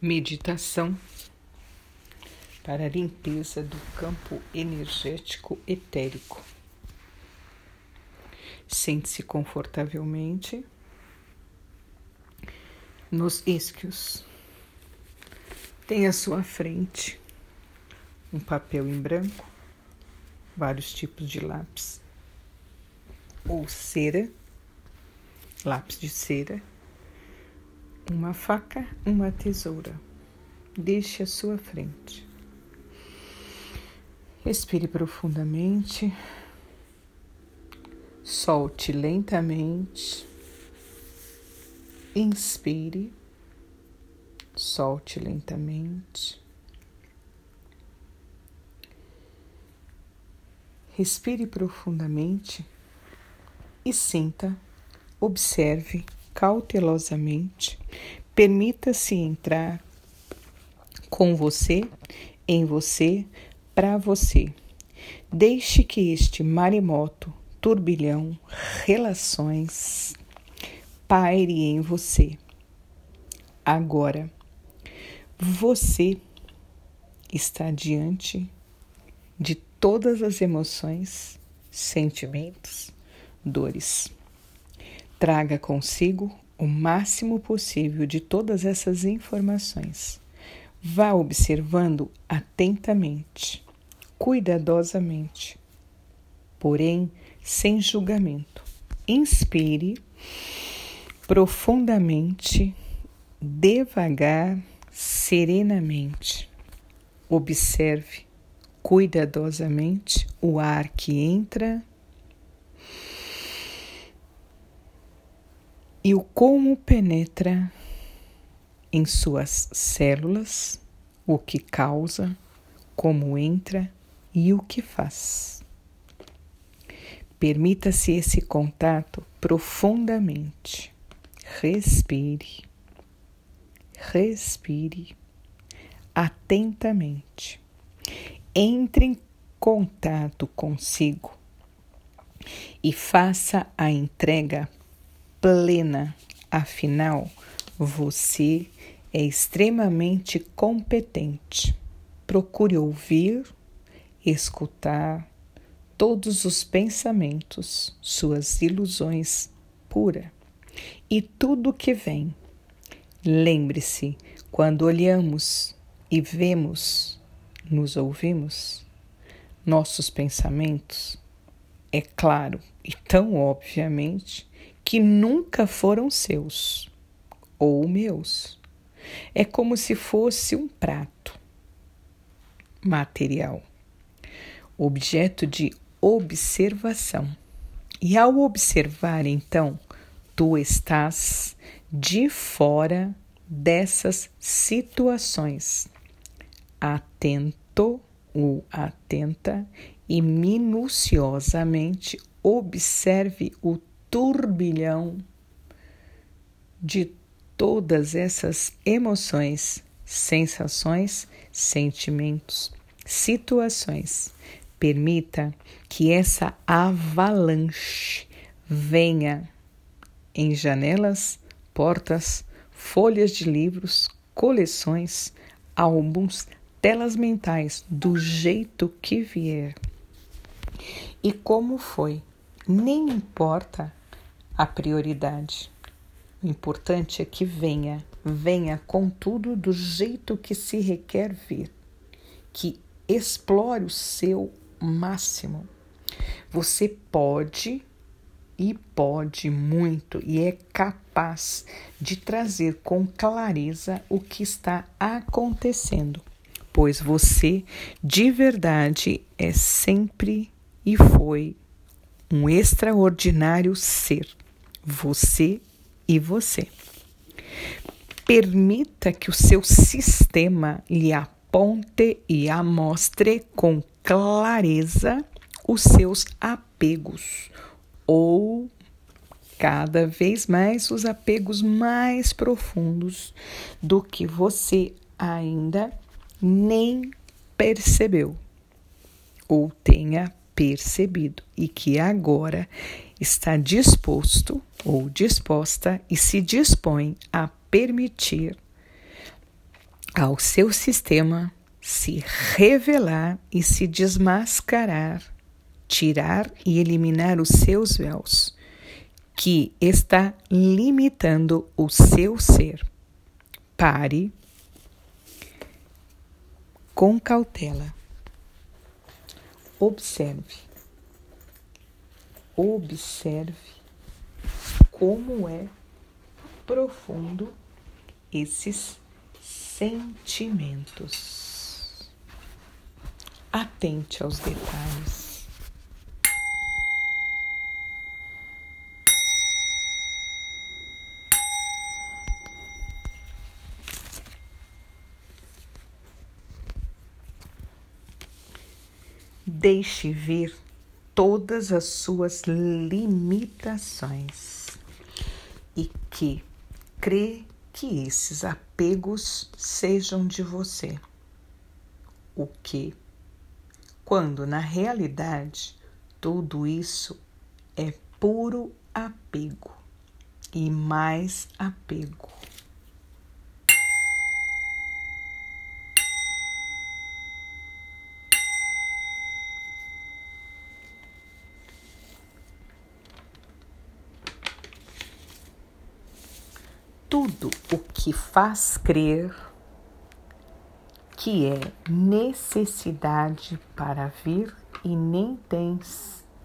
Meditação para a limpeza do campo energético etérico. Sente-se confortavelmente nos isquios. Tem à sua frente um papel em branco, vários tipos de lápis ou cera, lápis de cera uma faca, uma tesoura. Deixe à sua frente. Respire profundamente. Solte lentamente. Inspire. Solte lentamente. Respire profundamente e sinta, observe cautelosamente, permita-se entrar com você, em você, para você. Deixe que este maremoto, turbilhão, relações, paire em você. Agora, você está diante de todas as emoções, sentimentos, dores. Traga consigo o máximo possível de todas essas informações. Vá observando atentamente, cuidadosamente, porém sem julgamento. Inspire profundamente, devagar, serenamente. Observe cuidadosamente o ar que entra e o como penetra em suas células, o que causa, como entra e o que faz. Permita-se esse contato profundamente. Respire, respire atentamente. Entre em contato consigo e faça a entrega plena. Afinal, você é extremamente competente. Procure ouvir, escutar todos os pensamentos, suas ilusões pura e tudo que vem. Lembre-se, quando olhamos e vemos, nos ouvimos, nossos pensamentos, é claro e tão obviamente que nunca foram seus ou meus. É como se fosse um prato material, objeto de observação. E ao observar, então, tu estás de fora dessas situações, atento ou atenta e minuciosamente observe o turbilhão de todas essas emoções, sensações, sentimentos, situações. Permita que essa avalanche venha em janelas, portas, folhas de livros, coleções, álbuns, telas mentais, do jeito que vier. E como foi? Nem importa a prioridade. O importante é que venha, venha com tudo do jeito que se requer vir, que explore o seu máximo. Você pode e pode muito e é capaz de trazer com clareza o que está acontecendo, pois você de verdade é sempre e foi um extraordinário ser você e você. Permita que o seu sistema lhe aponte e amostre com clareza os seus apegos ou cada vez mais os apegos mais profundos do que você ainda nem percebeu ou tenha percebido e que agora está disposto ou disposta e se dispõe a permitir ao seu sistema se revelar e se desmascarar, tirar e eliminar os seus véus, que está limitando o seu ser. Pare com cautela. Observe. Observe como é profundo esses sentimentos. Atente aos detalhes. Deixe vir todas as suas limitações e que crê que esses apegos sejam de você. O que, quando na realidade tudo isso é puro apego e mais apego. tudo o que faz crer que é necessidade para vir e nem tem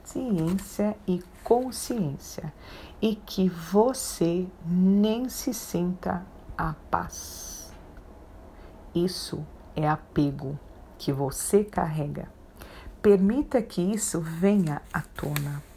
ciência e consciência, e que você nem se sinta a paz. Isso é apego que você carrega. Permita que isso venha à tona.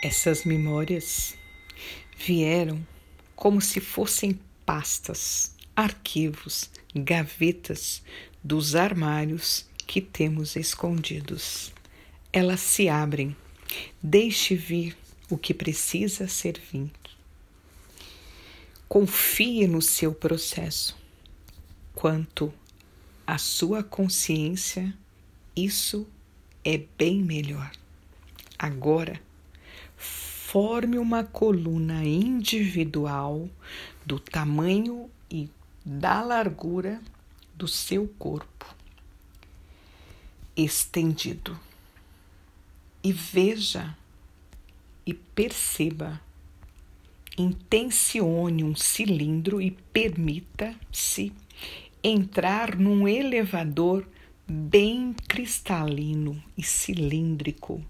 Essas memórias vieram como se fossem pastas, arquivos, gavetas dos armários que temos escondidos. Elas se abrem. Deixe vir o que precisa ser vindo. Confie no seu processo. Quanto à sua consciência, isso é bem melhor. Agora, forme uma coluna individual do tamanho e da largura do seu corpo, estendido. E veja e perceba, intencione um cilindro e permita-se entrar num elevador bem cristalino e cilíndrico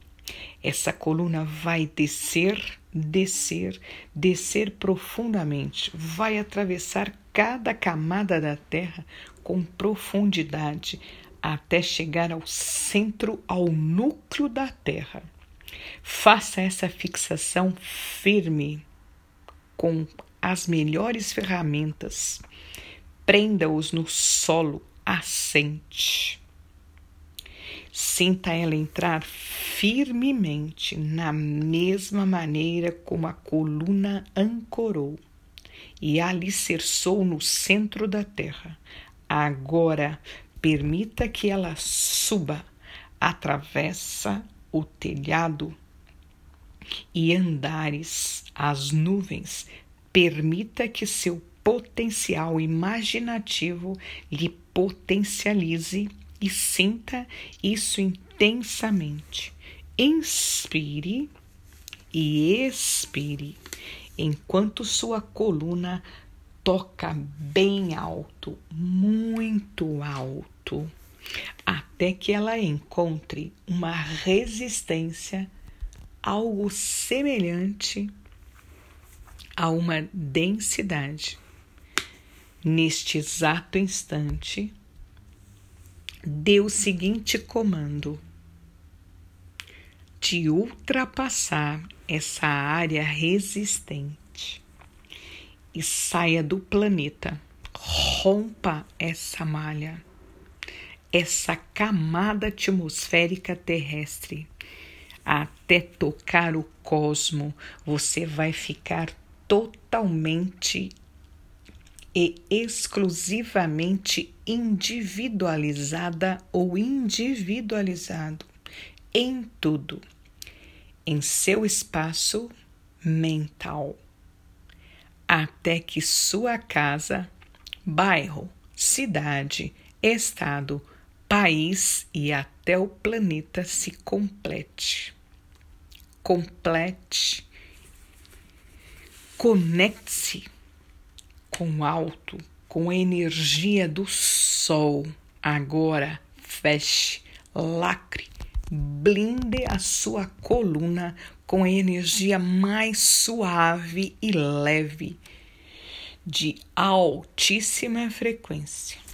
Essa coluna vai descer, descer, descer profundamente, vai atravessar cada camada da Terra com profundidade até chegar ao centro, ao núcleo da Terra. Faça essa fixação firme com as melhores ferramentas. Prenda-os no solo assente. Sinta ela entrar firmemente na mesma maneira como a coluna ancorou e alicerçou no centro da terra. Agora, permita que ela suba, atravessa o telhado e andares as nuvens. Permita que seu potencial imaginativo lhe potencialize e sinta isso intensamente. Inspire e expire enquanto sua coluna toca bem alto, muito alto, até que ela encontre uma resistência, algo semelhante a uma densidade. Neste exato instante, dê o seguinte comando: de ultrapassar essa área resistente e saia do planeta. Rompa essa malha, essa camada atmosférica terrestre. Até tocar o cosmo, você vai ficar totalmente e exclusivamente individualizada ou individualizado em tudo, em seu espaço mental, até que sua casa, bairro, cidade, estado, país e até o planeta se complete. Complete. Conecte-se com alto, com a energia do sol. Agora feche, lacre, blinde a sua coluna com a energia mais suave e leve de altíssima frequência.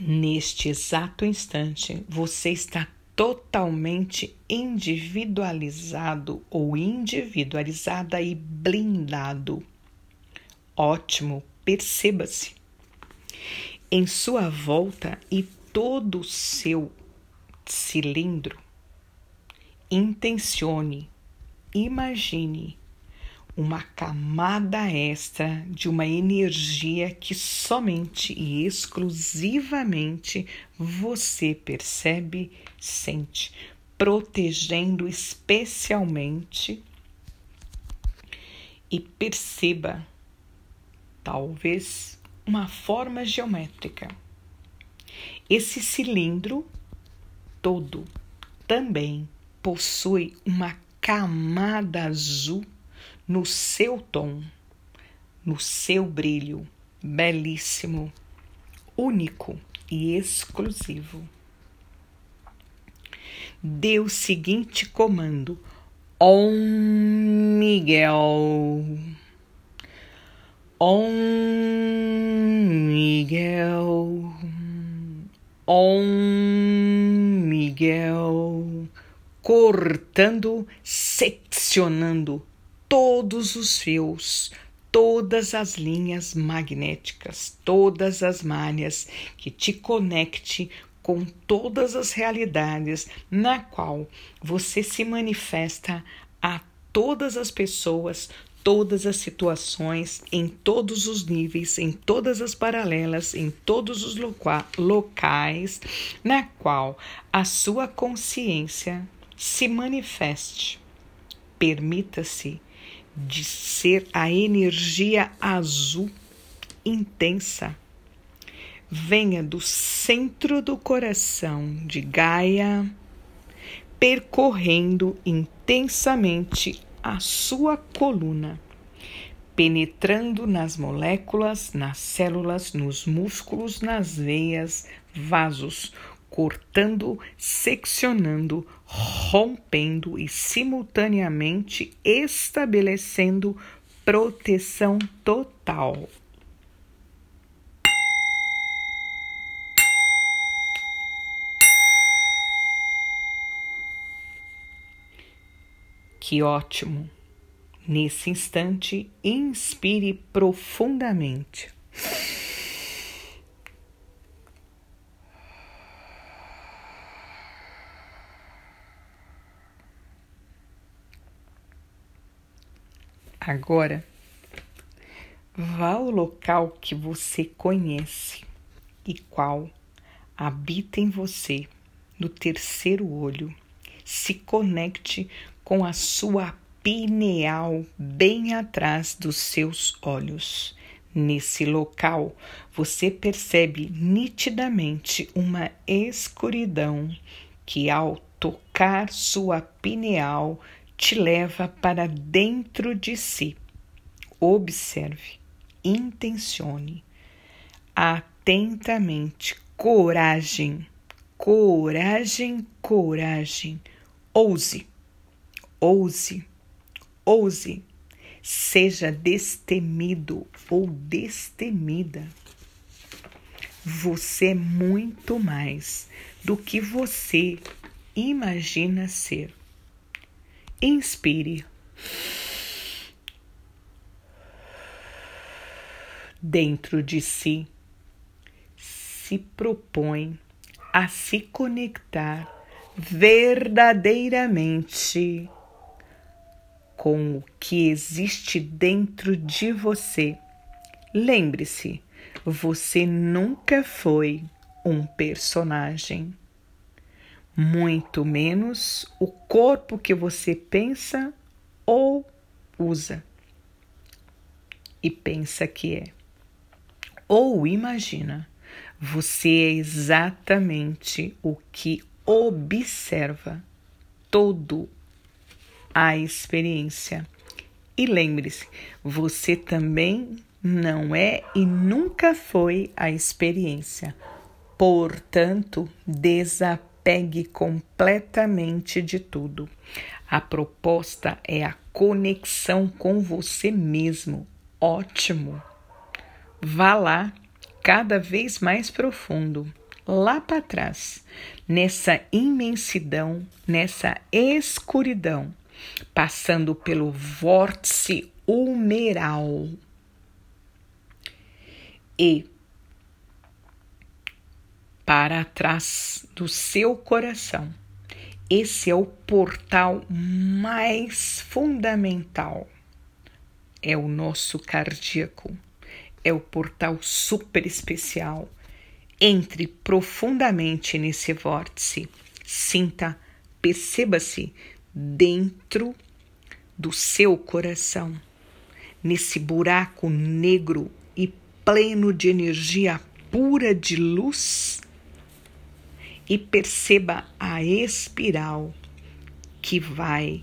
Neste exato instante, você está totalmente individualizado ou individualizada e blindado. Ótimo, perceba-se. Em sua volta e todo o seu cilindro, intencione, imagine uma camada extra de uma energia que somente e exclusivamente você percebe, sente, protegendo especialmente e perceba, talvez, uma forma geométrica. Esse cilindro todo também possui uma camada azul no seu tom, no seu brilho belíssimo, único e exclusivo. Dê o seguinte comando: Om Miguel. Om Miguel. Om Miguel. Cortando, seccionando todos os fios, todas as linhas magnéticas, todas as malhas que te conecte com todas as realidades na qual você se manifesta a todas as pessoas, todas as situações, em todos os níveis, em todas as paralelas, em todos os loca locais na qual a sua consciência se manifeste. Permita-se de ser a energia azul intensa. Venha do centro do coração de Gaia, percorrendo intensamente a sua coluna, penetrando nas moléculas, nas células, nos músculos, nas veias, vasos, cortando, seccionando, rompendo e simultaneamente estabelecendo proteção total. Que ótimo! Nesse instante, inspire profundamente. Agora, vá ao local que você conhece e qual habita em você, no terceiro olho. Se conecte com a sua pineal bem atrás dos seus olhos. Nesse local, você percebe nitidamente uma escuridão que, ao tocar sua pineal, te leva para dentro de si. Observe, intencione atentamente, coragem, coragem, coragem. Ouse, ouse, ouse. Seja destemido ou destemida. Você é muito mais do que você imagina ser. Inspire. Dentro de si, se propõe a se conectar verdadeiramente com o que existe dentro de você. Lembre-se, você nunca foi um personagem muito menos o corpo que você pensa ou usa e pensa que é. Ou imagina, você é exatamente o que observa todo a experiência. E lembre-se, você também não é e nunca foi a experiência. Portanto, desapareça despegue completamente de tudo. A proposta é a conexão com você mesmo. Ótimo! Vá lá, cada vez mais profundo, lá para trás, nessa imensidão, nessa escuridão, passando pelo vórtice humeral. E para trás do seu coração. Esse é o portal mais fundamental. É o nosso cardíaco. É o portal super especial. Entre profundamente nesse vórtice. Sinta, perceba-se dentro do seu coração, nesse buraco negro e pleno de energia pura de luz e perceba a espiral que vai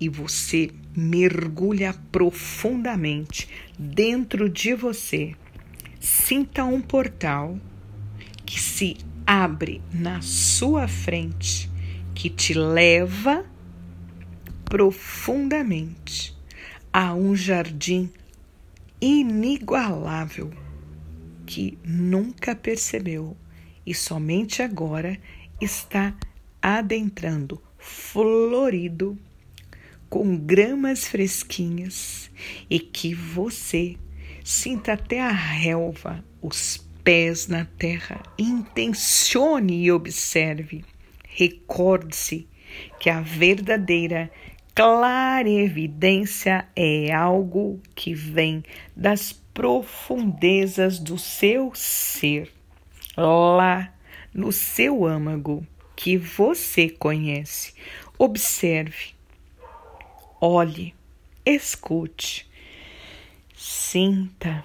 e você mergulha profundamente dentro de você. Sinta um portal que se abre na sua frente, que te leva profundamente a um jardim inigualável que nunca percebeu e somente agora está adentrando florido com gramas fresquinhas e que você sinta até a relva, os pés na terra, intencione e observe. Recorde-se que a verdadeira clarevidência é algo que vem das profundezas do seu ser lá no seu âmago que você conhece. Observe, olhe, escute, sinta,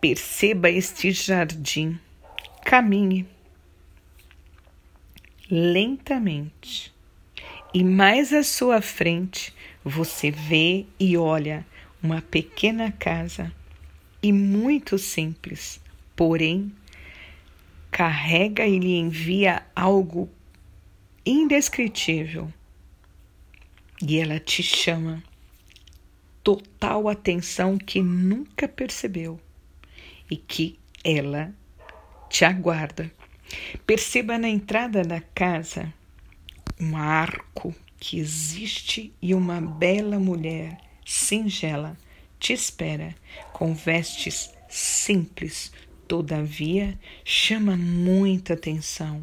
perceba este jardim, caminhe lentamente e mais à sua frente você vê e olha uma pequena casa e muito simples, porém carrega e lhe envia algo indescritível. E ela te chama total atenção que nunca percebeu e que ela te aguarda. Perceba na entrada da casa um arco que existe e uma bela mulher singela te espera com vestes simples, todavia chama muita atenção.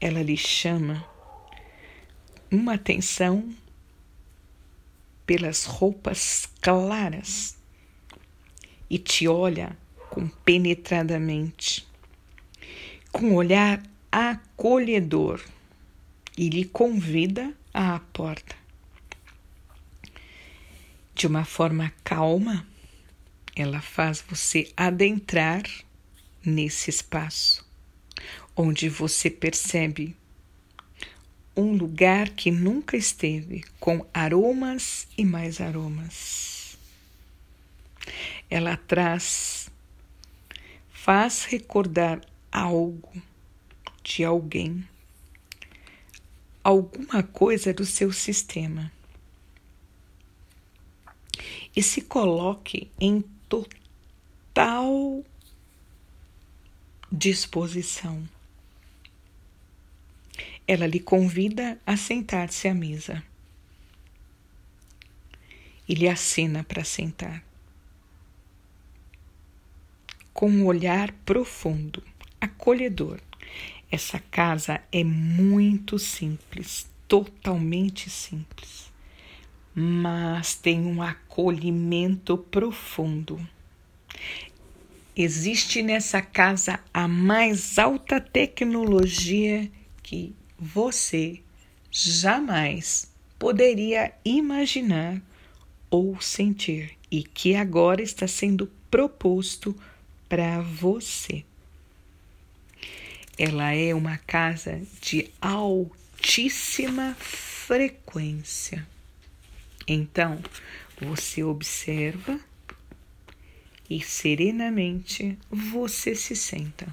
Ela lhe chama uma atenção pelas roupas claras e te olha compenetradamente, com um olhar acolhedor e lhe convida à porta. De uma forma calma, ela faz você adentrar nesse espaço, onde você percebe um lugar que nunca esteve, com aromas e mais aromas. Ela traz, faz recordar algo de alguém, alguma coisa do seu sistema. E se coloque em total disposição ela lhe convida a sentar-se à mesa e lhe acena para sentar. Com um olhar profundo, acolhedor. Essa casa é muito simples, totalmente simples, mas tem um acolhimento profundo. Existe nessa casa a mais alta tecnologia que você jamais poderia imaginar ou sentir e que agora está sendo proposto para você. Ela é uma casa de altíssima frequência. Então, você observa e serenamente você se senta.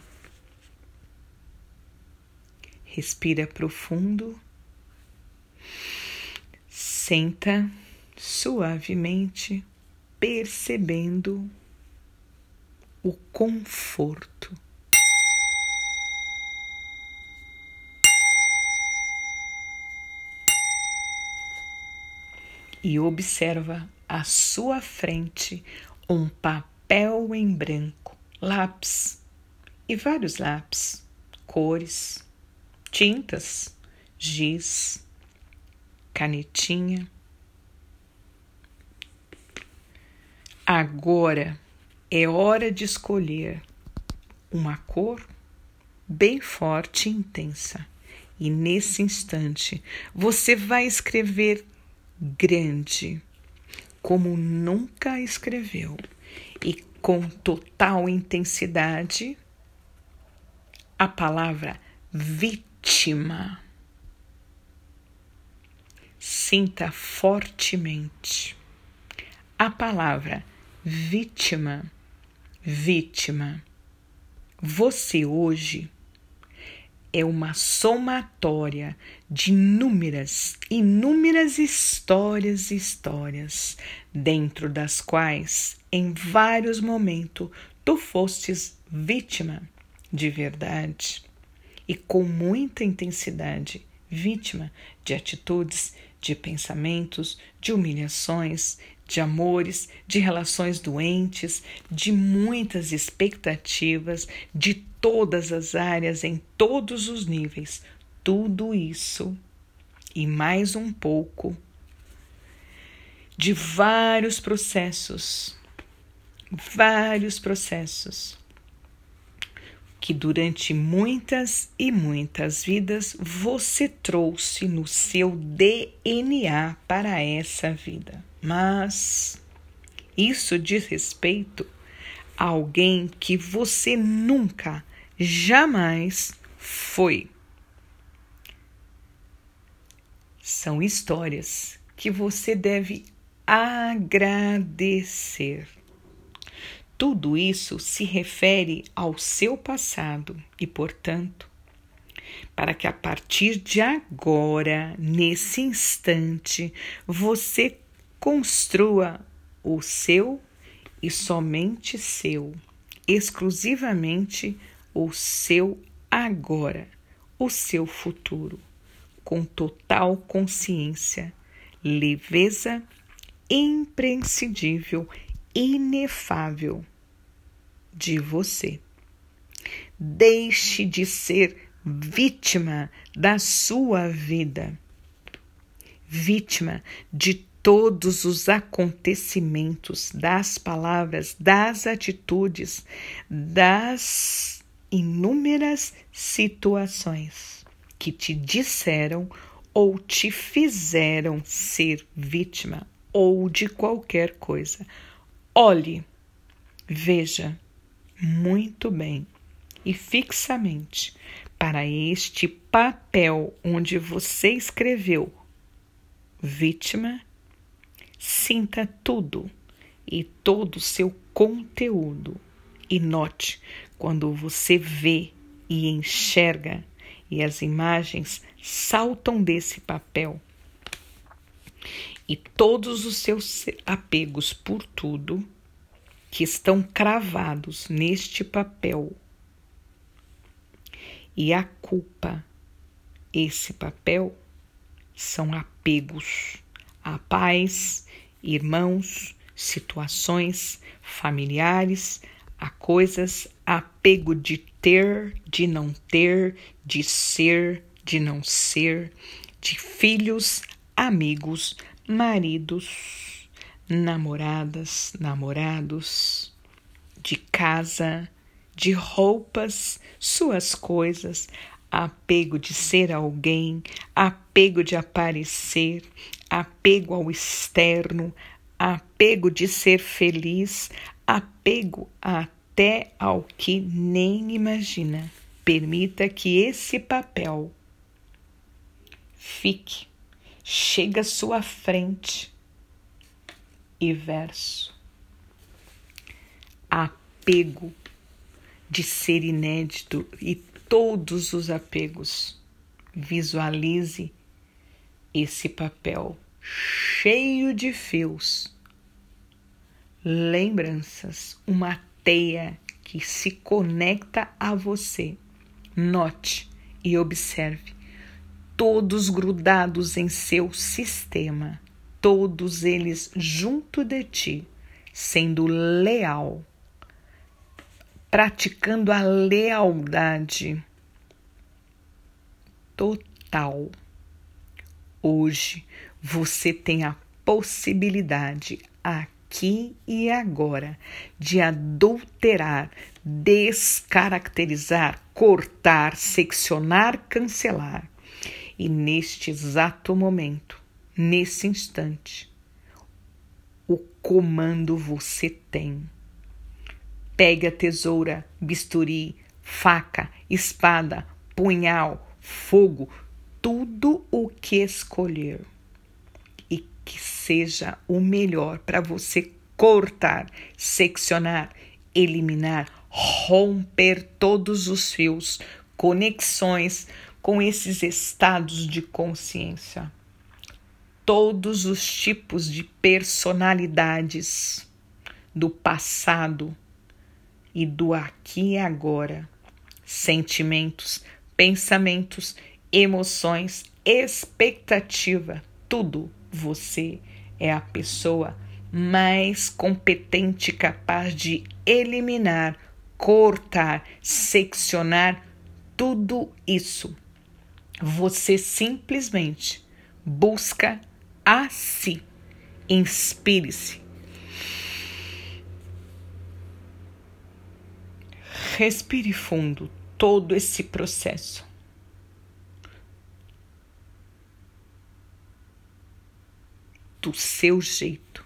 Respira profundo. Senta suavemente, percebendo o conforto. E observa à sua frente um papel em branco, lápis e vários lápis, cores, tintas, giz, canetinha. Agora é hora de escolher uma cor bem forte e intensa. E nesse instante você vai escrever grande, como nunca escreveu, e com total intensidade a palavra vítima. Sinta fortemente a palavra vítima, vítima. Você hoje é uma somatória de inúmeras, inúmeras histórias e histórias, dentro das quais, em vários momentos, tu fostes vítima de verdade. E com muita intensidade, vítima de atitudes, de pensamentos, de humilhações, de amores, de relações doentes, de muitas expectativas, de todas as áreas, em todos os níveis. Tudo isso e mais um pouco de vários processos, vários processos que durante muitas e muitas vidas você trouxe no seu DNA para essa vida. Mas isso diz respeito a alguém que você nunca, jamais foi. São histórias que você deve agradecer. Tudo isso se refere ao seu passado e, portanto, para que a partir de agora, nesse instante, você construa o seu e somente seu, exclusivamente o seu agora, o seu futuro, com total consciência, leveza, imprescindível, inefável de você. Deixe de ser vítima da sua vida, vítima de todos os acontecimentos, das palavras, das atitudes, das inúmeras situações que te disseram ou te fizeram ser vítima ou de qualquer coisa. Olhe, veja muito bem e fixamente para este papel onde você escreveu vítima, sinta tudo e todo o seu conteúdo e note quando você vê e enxerga e as imagens saltam desse papel. E todos os seus apegos por tudo que estão cravados neste papel. E a culpa, esse papel, são apegos a pais, irmãos, situações familiares, a coisas, apego de ter, de não ter, de ser, de não ser, de filhos, amigos, maridos, namoradas, namorados, de casa, de roupas, suas coisas, apego de ser alguém, apego de aparecer, apego ao externo, apego de ser feliz, apego até ao que nem imagina. Permita que esse papel fique, chega à sua frente e verso. Apego de ser inédito e todos os apegos. Visualize esse papel cheio de fios, lembranças, uma teia que se conecta a você. Note e observe todos grudados em seu sistema, todos eles junto de ti, sendo leal praticando a lealdade total. Hoje você tem a possibilidade aqui e agora de adulterar, descaracterizar, cortar, seccionar, cancelar. E neste exato momento, nesse instante, o comando você tem. Pegue a tesoura, bisturi, faca, espada, punhal, fogo, tudo o que escolher. Seja o melhor para você cortar, seccionar, eliminar, romper todos os fios, conexões com esses estados de consciência. Todos os tipos de personalidades do passado e do aqui e agora. Sentimentos, pensamentos, emoções, expectativa, tudo. Você é a pessoa mais competente capaz de eliminar, cortar, seccionar tudo isso. Você simplesmente busca a si. Inspire-se Respire fundo todo esse processo. Do seu jeito.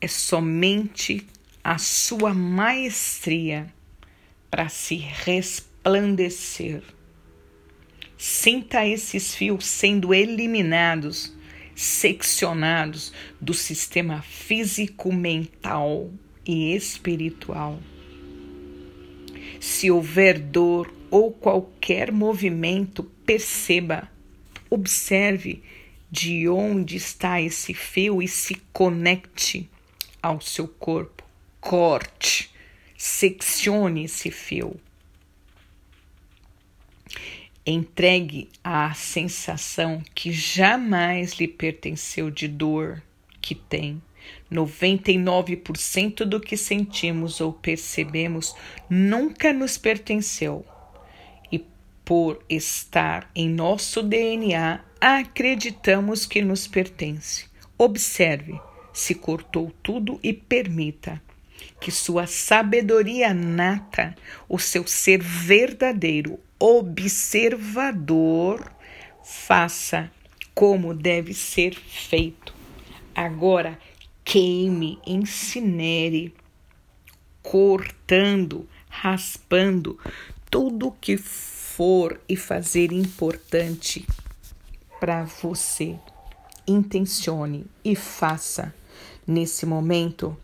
É somente a sua maestria para se resplandecer. Sinta esses fios sendo eliminados, seccionados do sistema físico, mental e espiritual. Se houver dor ou qualquer movimento, perceba, observe de onde está esse fio e se conecte ao seu corpo. Corte, seccione esse fio. Entregue a sensação que jamais lhe pertenceu de dor que tem. 99% do que sentimos ou percebemos nunca nos pertenceu. E por estar em nosso DNA, acreditamos que nos pertence. Observe se cortou tudo e permita que sua sabedoria nata, o seu ser verdadeiro, observador, faça como deve ser feito. Agora, queime, incinere, cortando, raspando tudo que for e fazer importante para você. Intencione e faça. Nesse momento,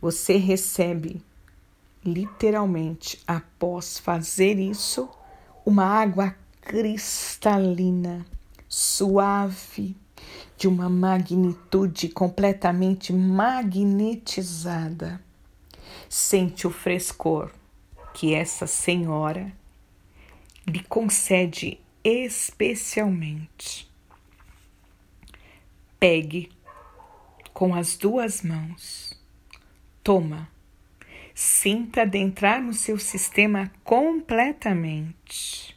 você recebe literalmente, após fazer isso, uma água cristalina, suave, de uma magnitude completamente magnetizada. Sente o frescor que essa senhora lhe concede especialmente. Pegue com as duas mãos. Toma Sinta adentrar no seu sistema completamente.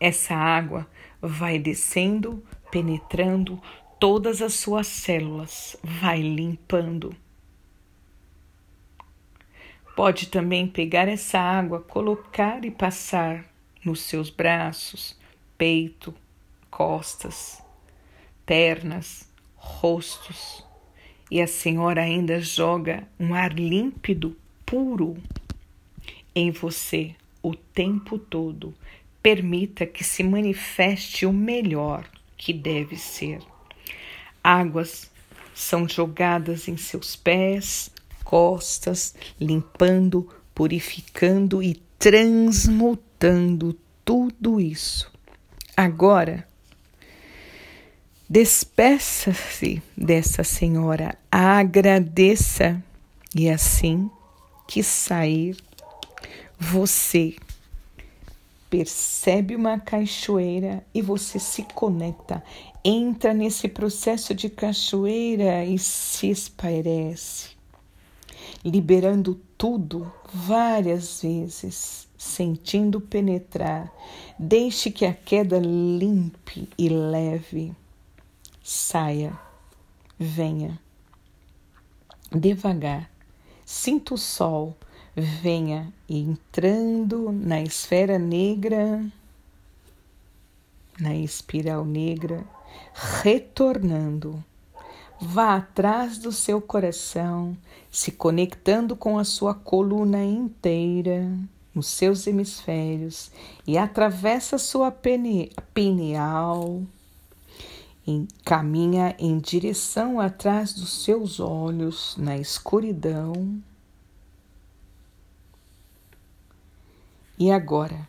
Essa água vai descendo, penetrando todas as suas células, vai limpando. Pode também pegar essa água, colocar e passar nos seus braços, peito, costas, pernas, rostos e a senhora ainda joga um ar límpido, puro em você o tempo todo. Permita que se manifeste o melhor que deve ser. Águas são jogadas em seus pés, costas, limpando, purificando e transmutando tudo isso. Agora, Despeça-se dessa senhora, agradeça e assim que sair, você percebe uma cachoeira e você se conecta, entra nesse processo de cachoeira e se espairece, liberando tudo várias vezes, sentindo penetrar. Deixe que a queda limpe e leve saia, venha. Devagar, sinta o sol, venha entrando na esfera negra, na espiral negra, retornando. Vá atrás do seu coração, se conectando com a sua coluna inteira, os seus hemisférios, e atravessa sua pene pineal, em, caminha em direção atrás dos seus olhos na escuridão. E agora?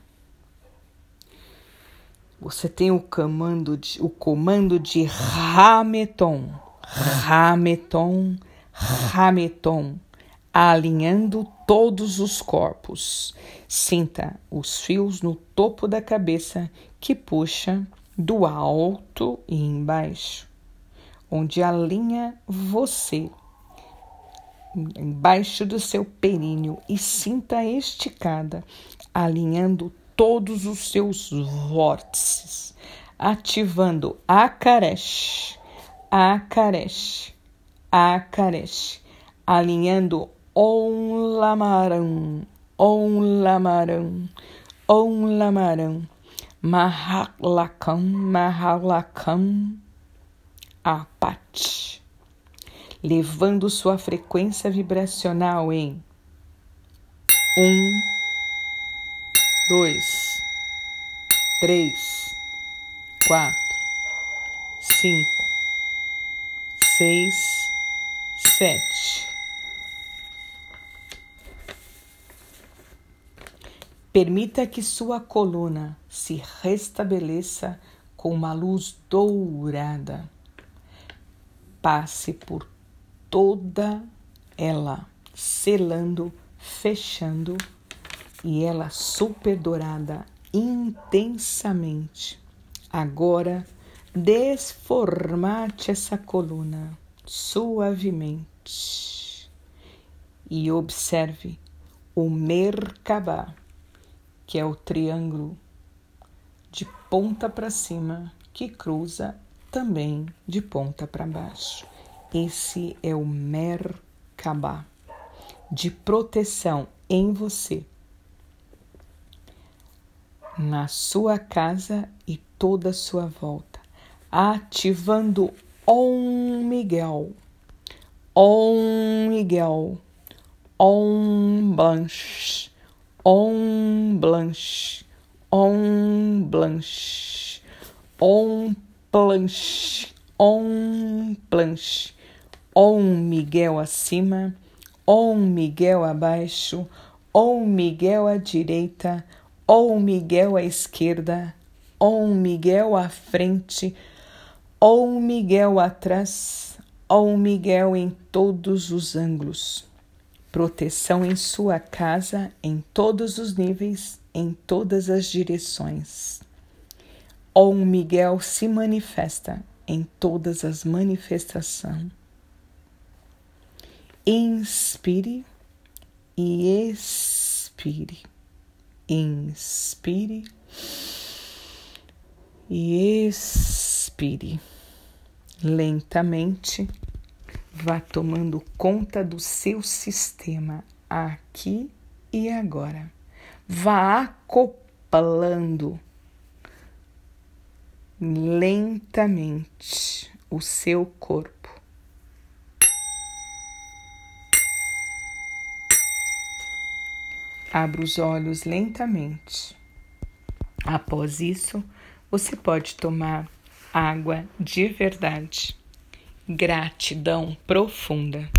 Você tem o comando de, o comando de Rameton, Rameton, Rameton, alinhando todos os corpos. Sinta os fios no topo da cabeça que puxa do alto e embaixo, onde alinha você. Embaixo do seu períneo e sinta esticada, alinhando todos os seus vórtices, ativando a Karesh, a Karesh, a Karesh, alinhando Om Lamaram, Om Lamaram, Om Lamaram Mahalakam, Mahalakam Apat, levando sua frequência vibracional em um, dois, três, quatro, cinco, seis, sete. Permita que sua coluna se restabeleça com uma luz dourada. Passe por toda ela, selando, fechando e ela super dourada intensamente. Agora, desformate essa coluna suavemente e observe o Merkabah que é o triângulo ponta para cima que cruza também de ponta para baixo. Esse é o Merkabah de proteção em você, na sua casa e toda a sua volta, ativando Om Miguel, Om Miguel, Om Blanche. On Blanche, On Blanche, On Blanche, On Blanche, On Miguel acima, On Miguel abaixo, On Miguel à direita, On Miguel à esquerda, On Miguel à frente, On Miguel atrás, On Miguel em todos os ângulos. Proteção em sua casa em todos os níveis, em todas as direções. Om Miguel se manifesta em todas as manifestações. Inspire e expire. Inspire e expire lentamente Vá tomando conta do seu sistema aqui e agora. Vá acoplando lentamente o seu corpo. Abra os olhos lentamente. Após isso, você pode tomar água de verdade gratidão profunda.